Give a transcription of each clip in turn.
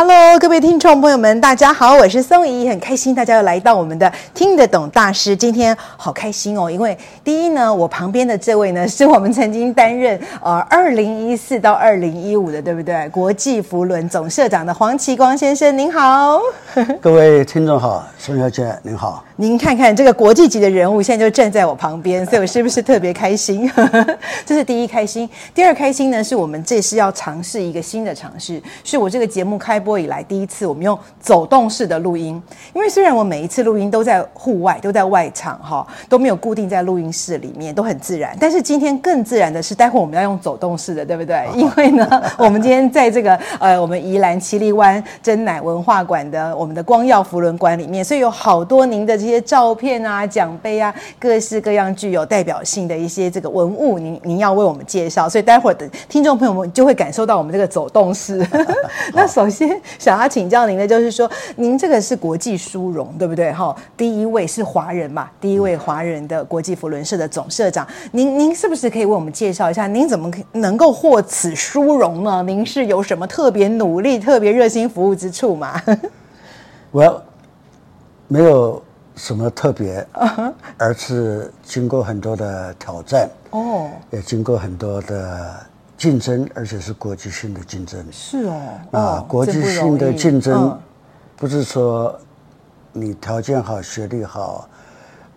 Hello，各位听众朋友们，大家好，我是宋怡，很开心大家又来到我们的听得懂大师。今天好开心哦，因为第一呢，我旁边的这位呢，是我们曾经担任呃 二零一四到二零一五的，对不对？国际福轮总社长的黄奇光先生，您好。各位听众好，宋小姐您好。您看看这个国际级的人物，现在就站在我旁边，所以我是不是特别开心？这是第一开心。第二开心呢，是我们这次要尝试一个新的尝试，是我这个节目开播播以来第一次，我们用走动式的录音。因为虽然我每一次录音都在户外，都在外场，哈，都没有固定在录音室里面，都很自然。但是今天更自然的是，待会我们要用走动式的，对不对？因为呢，我们今天在这个呃，我们宜兰七里湾珍奶文化馆的我们的光耀福轮馆里面，所以有好多您的。这些照片啊、奖杯啊，各式各样具有代表性的一些这个文物，您您要为我们介绍，所以待会儿的听众朋友们就会感受到我们这个走动式。那首先 想要请教您的，就是说您这个是国际殊荣，对不对？哈，第一位是华人嘛，第一位华人的国际佛轮社的总社长，您您是不是可以为我们介绍一下，您怎么能够获此殊荣呢？您是有什么特别努力、特别热心服务之处吗？我要没有。什么特别？而是经过很多的挑战哦，也经过很多的竞争，而且是国际性的竞争。是哦，啊，国际性的竞争，不是说你条件好、学历好，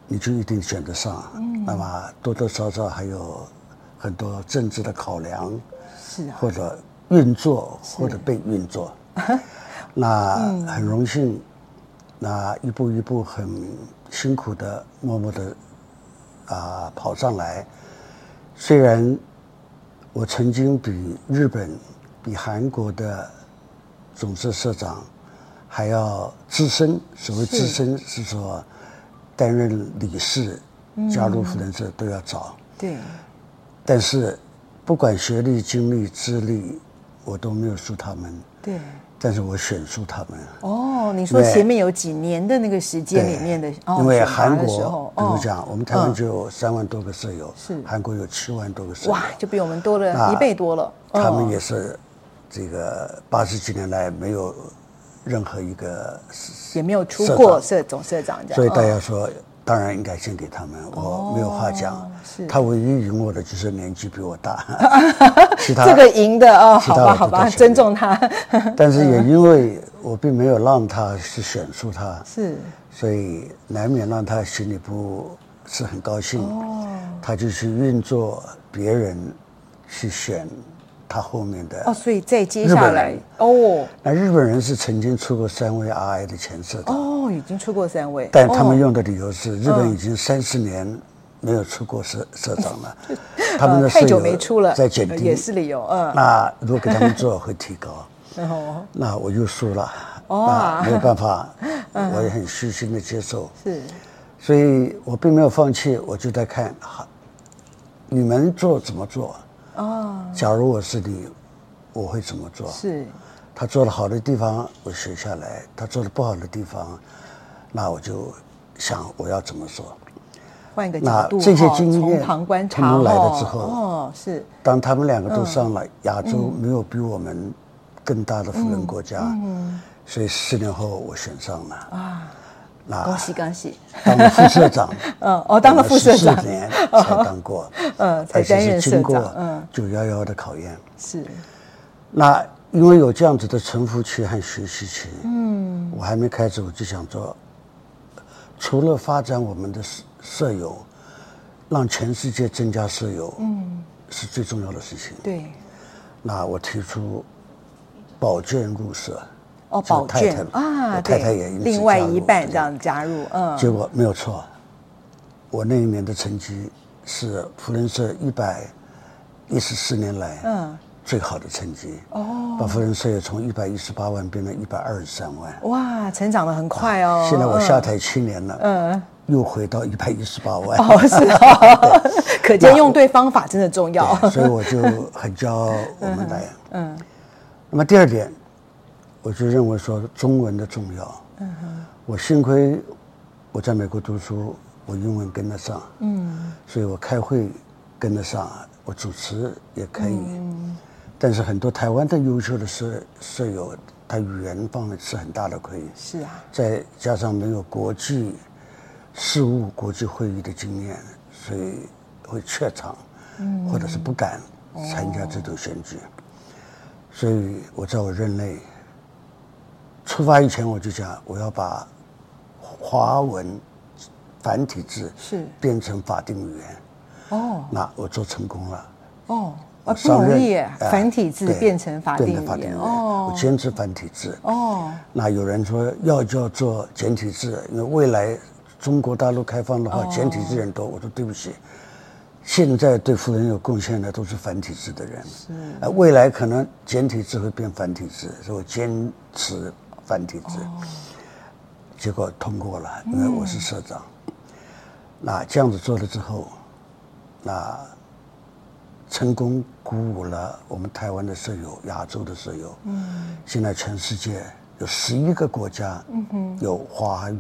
你就一定选得上。嗯，那么多多少少还有很多政治的考量，是啊或者运作，或者被运作。那很荣幸。那一步一步很辛苦的，默默的啊跑上来。虽然我曾经比日本、比韩国的总社社长还要资深，所谓资深是说担任理事、加入福人社都要早。对。但是不管学历、经历、资历，我都没有输他们。对。但是我选出他们哦。你说前面有几年的那个时间里面的，因为韩国，比如讲，我们台湾就有三万多个舍友，是。韩国有七万多个舍友，哇，就比我们多了一倍多了。他们也是这个八十几年来没有任何一个也没有出过社总社长这样，所以大家说。当然应该献给他们，我没有话讲。是他唯一赢我的就是年纪比我大，其他这个赢的哦，好吧好吧，尊重他。但是也因为我并没有让他去选出他，是，所以难免让他心里不是很高兴。哦，他就去运作别人去选。他后面的哦，所以再接下来哦，那日本人是曾经出过三位 RI 的前社长哦，已经出过三位，但他们用的理由是日本已经三十年没有出过社社长了，他们的太久没出了，在减低也是理由，嗯，那如果给他们做会提高，哦，那我又输了，哦，没有办法，我也很虚心的接受，是，所以我并没有放弃，我就在看，你们做怎么做。哦，假如我是你，我会怎么做？是，他做的好的地方我学下来，他做的不好的地方，那我就想我要怎么做。换一个角度，那这些经验，旁观察，他们来了之后，哦，是。当他们两个都上来，亚洲没有比我们更大的富人国家，嗯，所以四年后我选上了啊。恭喜恭喜！当了副社长，嗯，哦当了副社长，四年才当过，嗯，才担任社长，嗯，九幺幺的考验是。那因为有这样子的沉浮期和学习期，嗯，我还没开始，我就想做，除了发展我们的舍舍友，让全世界增加舍友，嗯，是最重要的事情。对，那我提出保荐入社。哦，保荐啊，太太也另外一半这样加入，嗯，结果没有错，我那一年的成绩是扶轮社一百一十四年来，嗯，最好的成绩。哦，把扶轮社友从一百一十八万变成一百二十三万。哇，成长的很快哦。现在我下台七年了，嗯，又回到一百一十八万。哦，是哦，可见用对方法真的重要。所以我就很骄傲我们来。嗯。那么第二点，我就认为说中文的重要。嗯哼。我幸亏我在美国读书，我英文跟得上。嗯。所以我开会跟得上。我主持也可以，嗯、但是很多台湾的优秀的舍舍友，他语言方面吃很大的亏。是啊，再加上没有国际事务、国际会议的经验，所以会怯场，嗯、或者是不敢参加这种选举。哦、所以我在我任内出发以前，我就讲我要把华文繁体字是变成法定语言。哦，那我做成功了。哦，啊，不容易，繁体字变成法定语言。哦，我坚持繁体字。哦，那有人说要叫做简体字，因为未来中国大陆开放的话，简体字人多。我说对不起，现在对富人有贡献的都是繁体字的人。是，未来可能简体字会变繁体字，所以我坚持繁体字。结果通过了，因为我是社长。那这样子做了之后。那成功鼓舞了我们台湾的社友，亚洲的社友。嗯，现在全世界有十一个国家，嗯哼，有华语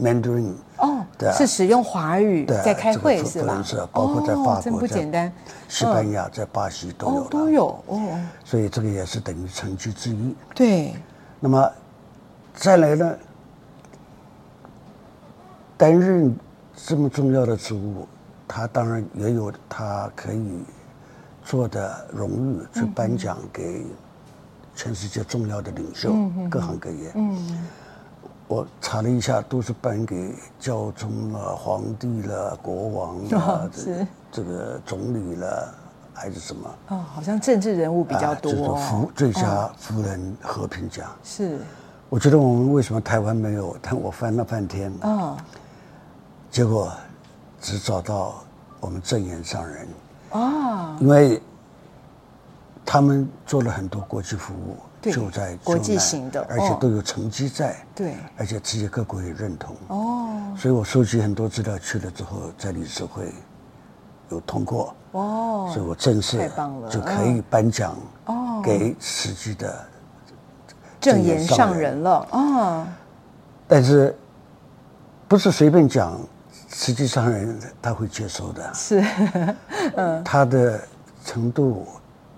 ，Mandarin。哦，对，是使用华语在开会是吧？包括在法国，真不简单。西班牙，在巴西都有。都有哦。所以这个也是等于成绩之一。对。那么再来呢？担任这么重要的职务。他当然也有他可以做的荣誉，去颁奖给全世界重要的领袖，各行各业。嗯，我查了一下，都是颁给教宗了、皇帝了、国王了，这这个总理了，还是什么？哦，好像政治人物比较多。这个扶最佳夫人和平奖是。我觉得我们为什么台湾没有？但我翻了半天，啊，结果。只找到我们证言上人哦，因为他们做了很多国际服务，就在国际型的，而且都有成绩在，对，而且世界各国也认同哦，所以我收集很多资料去了之后，在理事会有通过哦，所以我正式就可以颁奖哦给实际的证言上人了哦，但是不是随便讲。实际上人他会接受的，是，嗯，他的程度，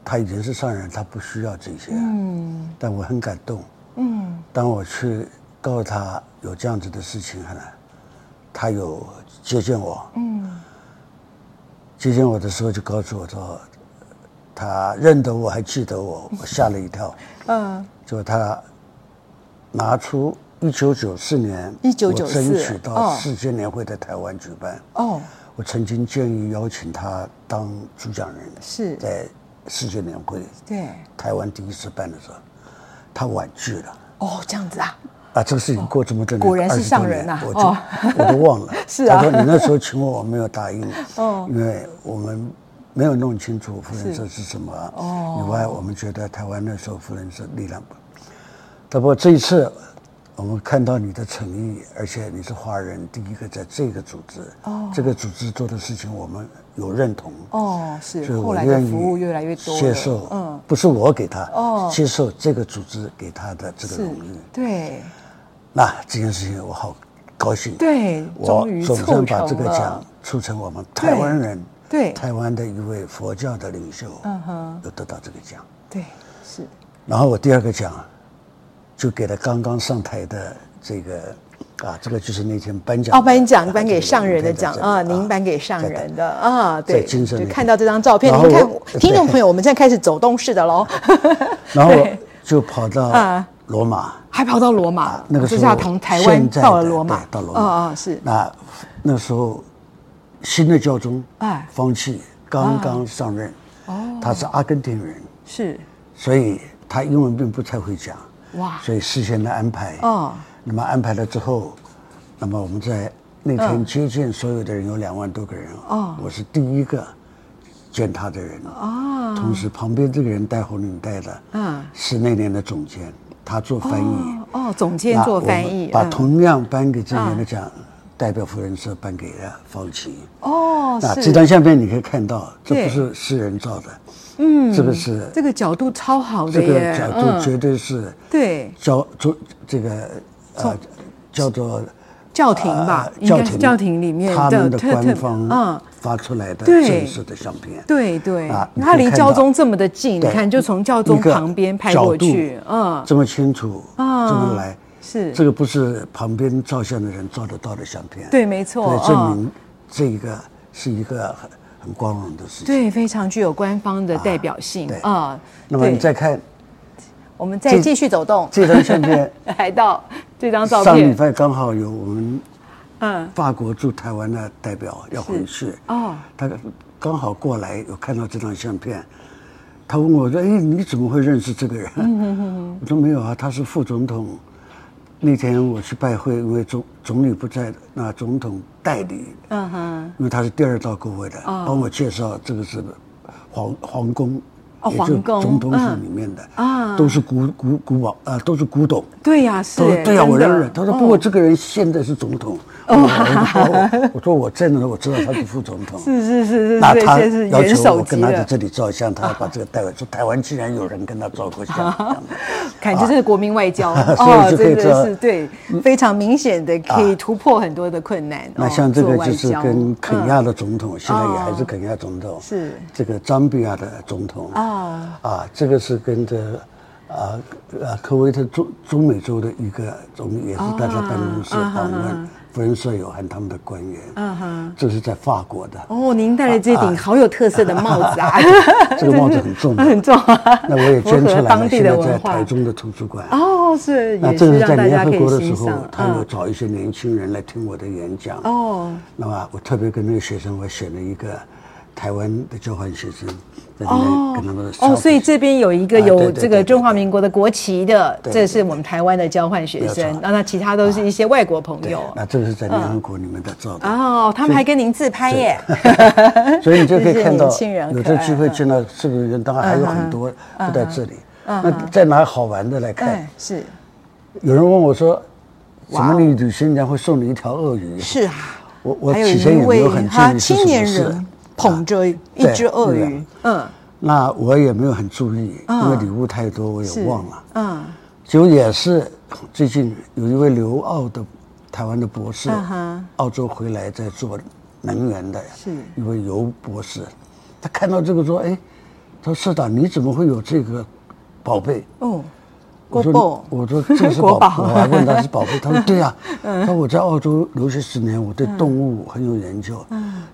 他已经是上人，他不需要这些，嗯，但我很感动，嗯，当我去告诉他有这样子的事情，他有接见我，嗯，接见我的时候就告诉我说，他认得我还记得我，我吓了一跳，嗯，就他拿出。一九九四年，一九九四，我争取到世界年会在台湾举办。哦，我曾经建议邀请他当主讲人，是在世界年会对台湾第一次办的时候，他婉拒了。哦，这样子啊？啊，这个事情过这么多年，果然是上人呐，我就我都忘了。是啊，他说你那时候请我，我没有答应。哦，因为我们没有弄清楚夫人社是什么。哦，以外，我们觉得台湾那时候夫人社力量不。不过这一次。我们看到你的诚意，而且你是华人第一个在这个组织，哦，这个组织做的事情我们有认同，哦，是，所以我愿意接受，嗯，不是我给他，哦，接受这个组织给他的这个荣誉，对，那这件事情我好高兴，对，我总算把这个奖促成我们台湾人，对，台湾的一位佛教的领袖，嗯哼，有得到这个奖，对，是，然后我第二个奖。就给了刚刚上台的这个啊，这个就是那天颁奖哦，颁奖颁给上人的奖啊，您颁给上人的啊，对，就看到这张照片，您看听众朋友，我们现在开始走动式的喽，然后就跑到啊。罗马，还跑到罗马，那个时候从台湾到了罗马，到罗马。啊是。那那时候新的教宗哎。方济刚刚上任哦，他是阿根廷人。是，所以他英文并不太会讲。哇！所以事先的安排，哦，那么安排了之后，那么我们在那天接见所有的人有两万多个人，哦，我是第一个见他的人，哦，啊，同时旁边这个人戴红领带的，嗯，是那年的总监，他做翻译。哦，哦，总监做翻译，把同样颁给这年的奖，嗯、代表福仁社颁给了方琦。哦，那这张相片你可以看到，这不是私人照的，嗯，是不是？这个角度超好的，这个角度绝对是、嗯、对，叫做这个呃叫做。教廷吧，应该是教廷里面他们的官方嗯。发出来的正式的相片，对对。啊，他离教宗这么的近，你看就从教宗旁边拍过去，嗯，这么清楚，啊，这么来是。这个不是旁边照相的人照得到的相片，对，没错，所以证明这一个是一个很很光荣的事情，对，非常具有官方的代表性啊。那么你再看。我们再继续走动，这张相片 来到这张照片。上礼拜刚好有我们嗯法国驻台湾的代表要回去哦，他刚好过来有看到这张相片，他问我说：“哎，你怎么会认识这个人？”我说：“没有啊，他是副总统。那天我去拜会，因为总总理不在，那总统代理，嗯哼，因为他是第二道过位的，帮我介绍这个是皇皇宫。”哦，皇宫总统府里面的啊，都是古古古堡啊，都是古董。对呀，是。对呀，我认识。他说，不过这个人现在是总统。哦。我说我在的，我知道他是副总统。是是是是。那他要求我跟他在这里照相，他要把 这个带回。说台湾竟然有人跟他照过相，感觉这是国民外交。哦，真的是对，非常明显的可以突破很多的困难。那像这个就是跟肯亚的总统，现在也还是肯亚总统。是。这个赞比亚的总统啊。啊啊，这个是跟着啊啊科威特中中美洲的一个总理，也是带他办公室访问，福人社有和他们的官员。嗯哼，这是在法国的。哦，您戴的这顶好有特色的帽子啊！这个帽子很重，很重。那我也捐出来了，现在在台中的图书馆。哦，是。那这是在联合国的时候，他有找一些年轻人来听我的演讲。哦。那么我特别跟那个学生，我选了一个台湾的交换学生。哦哦，所以这边有一个有这个中华民国的国旗的，这是我们台湾的交换学生。那那其他都是一些外国朋友。那这个是在联合国里面的照片。哦，他们还跟您自拍耶。所以 你就可以看到，有这机会见到这个人，当然还有很多不在这里。那再拿好玩的来看，是。有人问我说：“什么你旅行人家会送你一条鳄鱼？”是啊，我我起先也没有很注意是什么事。捧着一只鳄鱼，嗯，那我也没有很注意，因为礼物太多，我也忘了，嗯，就也是最近有一位留澳的台湾的博士，澳洲回来在做能源的，是。一位游博士，他看到这个说，哎，他说社长你怎么会有这个宝贝？哦。我说，我说这是 宝，我还问他是宝贝，他说 对呀。他说我在澳洲留学十年，我对动物很有研究。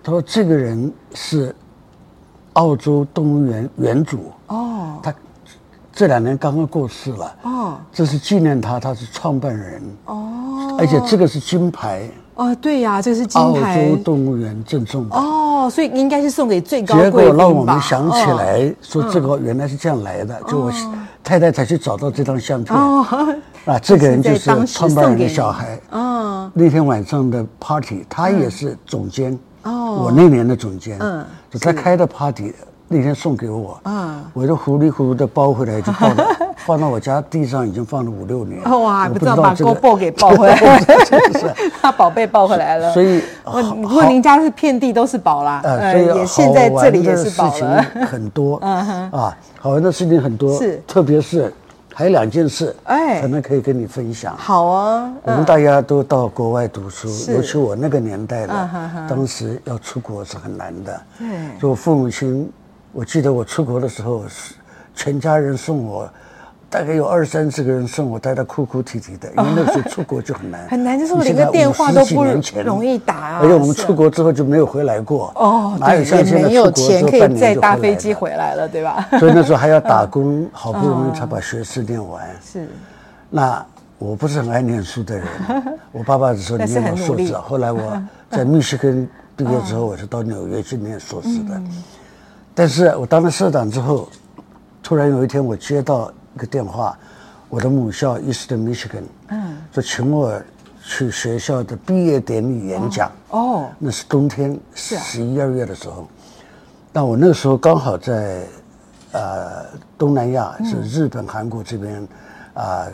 他说这个人是澳洲动物园园主。哦。他这两年刚刚过世了。哦。这是纪念他，他是创办人。哦。而且这个是金牌。哦，对呀，这是金牌。澳洲动物园赠送的。哦，所以应该是送给最高。结果让我们想起来，说这个原来是这样来的，就我。太太才去找到这张相片哦，啊，这个人就是创办人的小孩哦。那天晚上的 party，他也是总监哦，我那年的总监，嗯，就他开的 party，那天送给我，嗯，我就糊里糊涂的包回来，就放到 放到我家地上，已经放了五六年。哇，不知道把狗宝给抱回来，是 他宝贝抱回来了。所以，如果您家是遍地都是宝啦，呃，所以也现在这里也是宝了，很多，嗯哼，啊。好玩的事情很多，是，特别是还有两件事，哎，可能可以跟你分享。好啊，我们大家都到国外读书，尤其我那个年代的，当时要出国是很难的。对，就我父母亲，我记得我出国的时候是全家人送我。大概有二三十个人送我，带他哭哭啼啼的，因为那时候出国就很难，很难，就是连个电话都不容易打啊。而且我们出国之后就没有回来过，哦，哪有像现在没有钱可以再搭飞机回来了，对吧？所以那时候还要打工，好不容易才把学士念完。是，那我不是很爱念书的人，我爸爸只说你念到硕士，后来我在密西根毕业之后，我是到纽约去念硕士的。但是我当了社长之后，突然有一天我接到。一个电话，我的母校 Eastern Michigan，嗯，说请我去学校的毕业典礼演讲。哦，那是冬天十一二月的时候，那我那个时候刚好在呃东南亚，是日本、韩国这边啊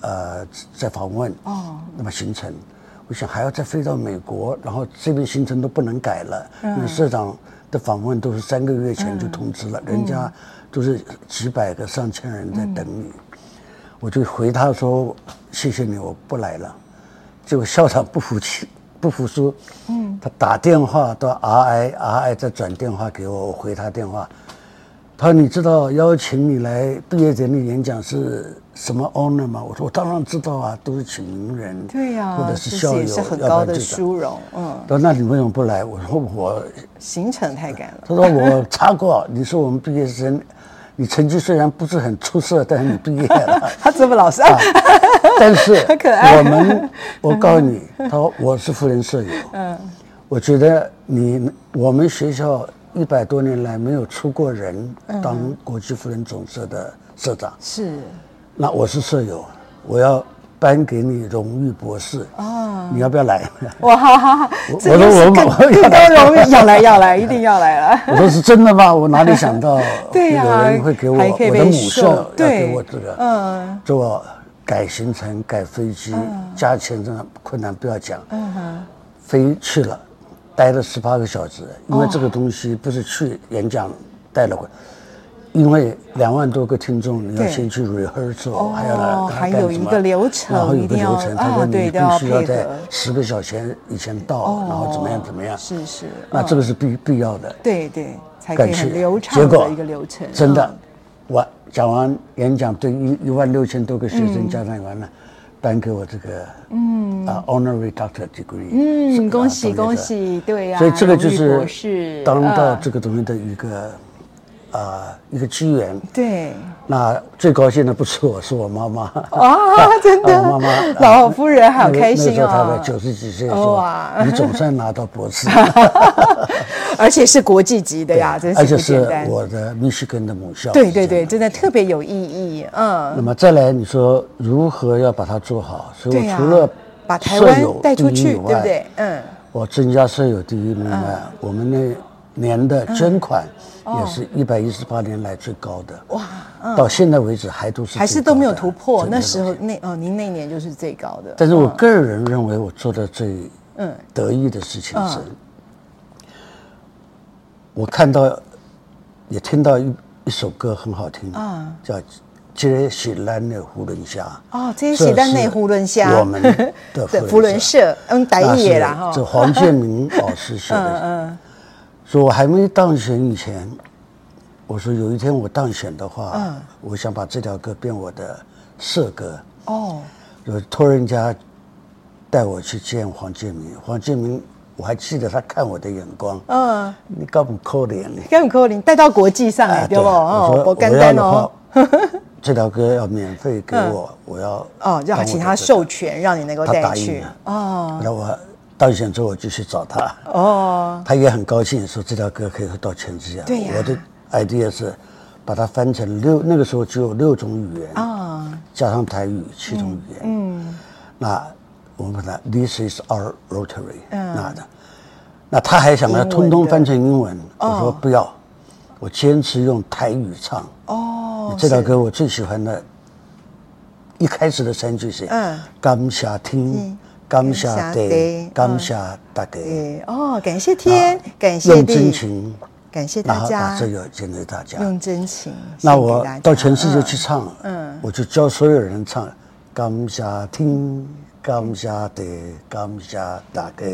呃在访问哦，那么行程，我想还要再飞到美国，然后这边行程都不能改了，因为社长的访问都是三个月前就通知了，人家都是几百个、上千人在等你，我就回他说谢谢你，我不来了，结果校长不服气。不服输，嗯，他打电话到 RI，RI 再转电话给我，我回他电话，他说：“你知道邀请你来毕业典礼演讲是什么 honor 吗？”我说：“我当然知道啊，都是请名人，对呀、或者是校友，是很高的殊荣。”嗯，他说：“那你为什么不来？”我说：“我行程太赶了。”他说：“我查过，你是我们毕业生。”你成绩虽然不是很出色，但是你毕业了。他这么老实啊？但是我们，我告诉你，他说我是富人舍友。嗯，我觉得你我们学校一百多年来没有出过人当国际妇人总社的社长。是。那我是社友，我要。颁给你荣誉博士哦，你要不要来？哇哈哈！我说我更更高荣誉，要来要来，一定要来了。我说是真的吗？我哪里想到 有人会给我我的母校要给我这个，嗯，做改行程、改飞机、加钱这样困难不要讲，嗯哼，飞去了，待了十八个小时，因为这个东西不是去演讲带了回。因为两万多个听众，你要先去 rehearsal，还要来，还有一个流程，然后有个流程，他说你必须要在十个小时以前到，然后怎么样怎么样，是是，那这个是必必要的，对对，才可以很流畅的一个流程。真的，我讲完演讲，对一一万六千多个学生家长完了，颁给我这个嗯啊 honorary doctor degree，嗯，恭喜恭喜，对呀，所以这个就是当到这个东西的一个。啊，一个机缘。对，那最高兴的不是我，是我妈妈。哦，真的，妈妈老夫人好开心哦。那时候她九十几岁说：“你总算拿到博士，而且是国际级的呀，真是而且是我的密西根的母校。对对对，真的特别有意义。嗯。那么再来，你说如何要把它做好？所以我除了把台湾带出去，对不对？嗯。我增加舍友第一名外，我们那年的捐款。也是一百一十八年来最高的哇！到现在为止还都是还是都没有突破。那时候那哦，您那年就是最高的。但是我个人认为，我做的最嗯得意的事情是，我看到也听到一一首歌很好听啊，叫《这是咱的胡伦虾》哦，这是咱的胡伦虾，我们的 胡伦社，嗯，台语啦哈。这黄建明老师写的。嗯。说我还没当选以前，我说有一天我当选的话，嗯，我想把这条歌变我的社歌。哦，就托人家带我去见黄建明。黄建明，我还记得他看我的眼光。嗯，你干不扣脸你？干不扣脸？带到国际上来，对不？哦，我干单哦。这条歌要免费给我，我要哦，要请他授权，让你能够带去。哦，那我。当选之后，我就去找他。哦，他也很高兴，说这条歌可以到全世界。对呀。我的 idea 是把它翻成六，那个时候只有六种语言啊，加上台语七种语言。嗯。那我们把它 This is our Rotary。嗯。那的，那他还想要通通翻成英文。我说不要，我坚持用台语唱。哦。这条歌我最喜欢的，一开始的三句是嗯，感谢天。感谢地，感谢大家。哦，感谢天，感谢地，用真情，感谢大家，把这个献给大家。用真情，那我到全世界去唱，嗯，我就教所有人唱。感谢天，感谢地，感谢大家。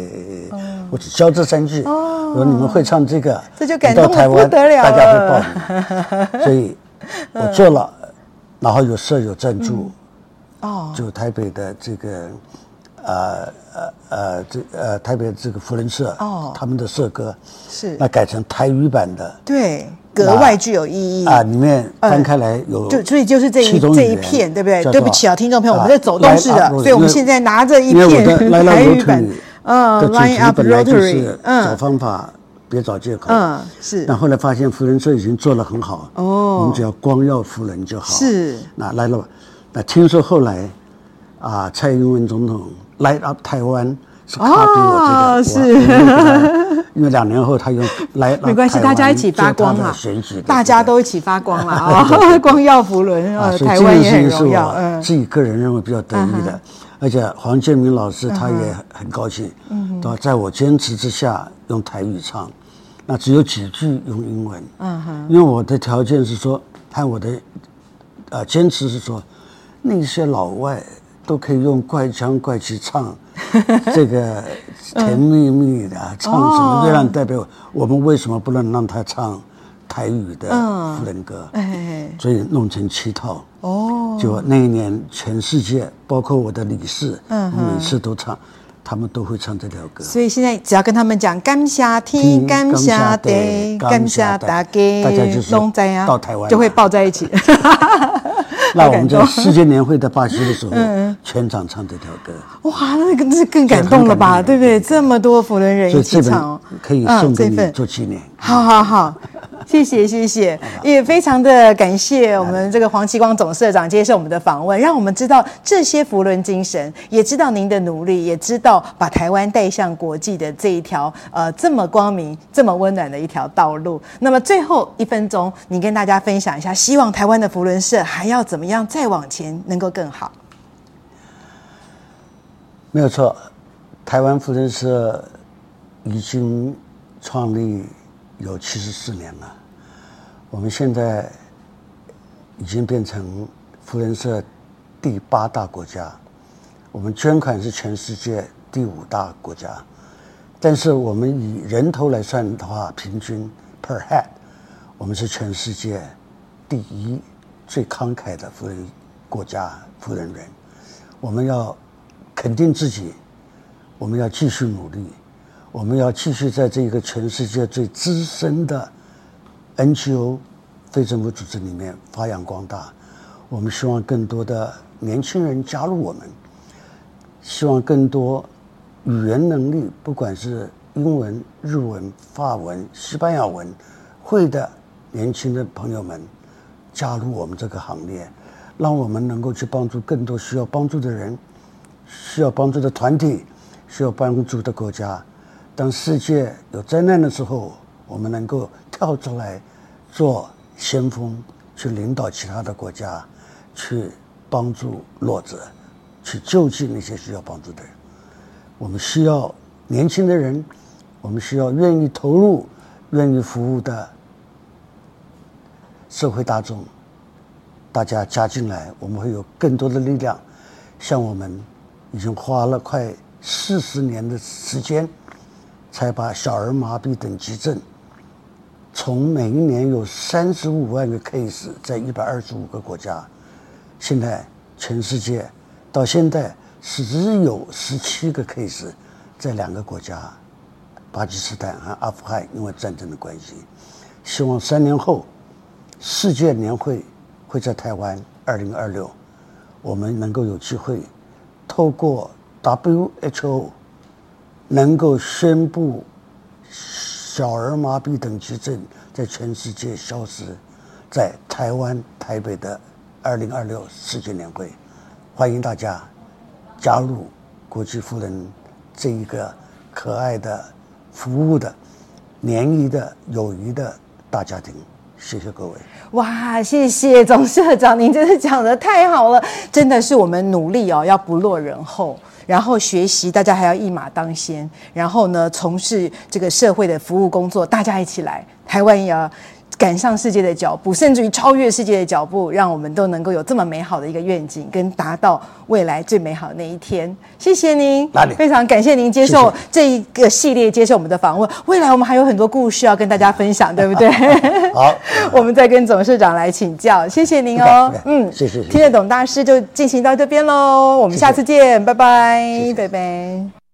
我只教这三句。哦，如果你们会唱这个，这就感动得不得了。大家会报名，所以 我做了，然后有社友赞助。哦，就台北的这个。呃呃呃，这呃台北这个扶轮社哦，他们的社歌是那改成台语版的，对，格外具有意义啊！里面翻开来有，就所以就是这一这一片，对不对？对不起啊，听众朋友，我们在走动式的，所以我们现在拿着一片 台语版，嗯，Line Up Rotary，嗯，找方法，别找借口，嗯，是。那后来发现福人社已经做得很好，哦，我们只要光耀福人就好，是。那来了，那听说后来啊，蔡英文总统。Light up 台湾是 copy 我这个，是。因为两年后他又来，没关系，大家一起发光嘛，选举大家都一起发光了啊！光耀福轮啊，台湾也很荣耀。嗯，自己个人认为比较得意的，而且黄建明老师他也很高兴，嗯，对吧？在我坚持之下用台语唱，那只有几句用英文，嗯哼，因为我的条件是说，看我的呃坚持是说，那些老外都可以用怪腔怪气唱 这个甜蜜蜜的，唱什么月亮代表我们，为什么不能让他唱台语的富人歌？所以弄成七套。哦，就那一年，全世界包括我的理事，嗯，每次都唱。他们都会唱这条歌，所以现在只要跟他们讲“感谢天，感谢地，感谢大家”，大家就是到台湾就会抱在一起。那我们在世界年会的巴西的时候，全场唱这条歌。哇，那个那是更感动了吧？对不对？这么多福伦人一起唱，可以送给你做纪念。好好好。谢谢谢谢，也非常的感谢我们这个黄启光总社长接受我们的访问，让我们知道这些福轮精神，也知道您的努力，也知道把台湾带向国际的这一条呃这么光明、这么温暖的一条道路。那么最后一分钟，你跟大家分享一下，希望台湾的福伦社还要怎么样再往前，能够更好？没有错，台湾福伦社已经创立。有七十四年了，我们现在已经变成扶轮社第八大国家，我们捐款是全世界第五大国家，但是我们以人头来算的话，平均 per head，我们是全世界第一最慷慨的富人国家富人人，我们要肯定自己，我们要继续努力。我们要继续在这个全世界最资深的 NGO 非政府组织里面发扬光大。我们希望更多的年轻人加入我们，希望更多语言能力，不管是英文、日文、法文、西班牙文会的年轻的朋友们加入我们这个行列，让我们能够去帮助更多需要帮助的人、需要帮助的团体、需要帮助的国家。当世界有灾难的时候，我们能够跳出来做先锋，去领导其他的国家，去帮助弱者，去救济那些需要帮助的人。我们需要年轻的人，我们需要愿意投入、愿意服务的社会大众。大家加进来，我们会有更多的力量。像我们已经花了快四十年的时间。才把小儿麻痹等急症，从每一年有三十五万个 case 在一百二十五个国家，现在全世界到现在只有十七个 case 在两个国家，巴基斯坦和阿富汗，因为战争的关系。希望三年后世界年会会在台湾，二零二六，我们能够有机会透过 WHO。能够宣布小儿麻痹等急症在全世界消失，在台湾台北的二零二六世界年会，欢迎大家加入国际扶轮这一个可爱的、服务的、联谊的、友谊的大家庭。谢谢各位。哇，谢谢总社长，您真的讲得太好了，真的是我们努力哦，要不落人后。然后学习，大家还要一马当先。然后呢，从事这个社会的服务工作，大家一起来，台湾也要赶上世界的脚步，甚至于超越世界的脚步，让我们都能够有这么美好的一个愿景，跟达到未来最美好的那一天。谢谢您，哪里？非常感谢您接受这一个系列，接受我们的访问。未来我们还有很多故事要跟大家分享，对不对？好，我们再跟总事长来请教。谢谢您哦，嗯，谢谢。听得懂大师就进行到这边喽，我们下次见，拜拜，拜拜。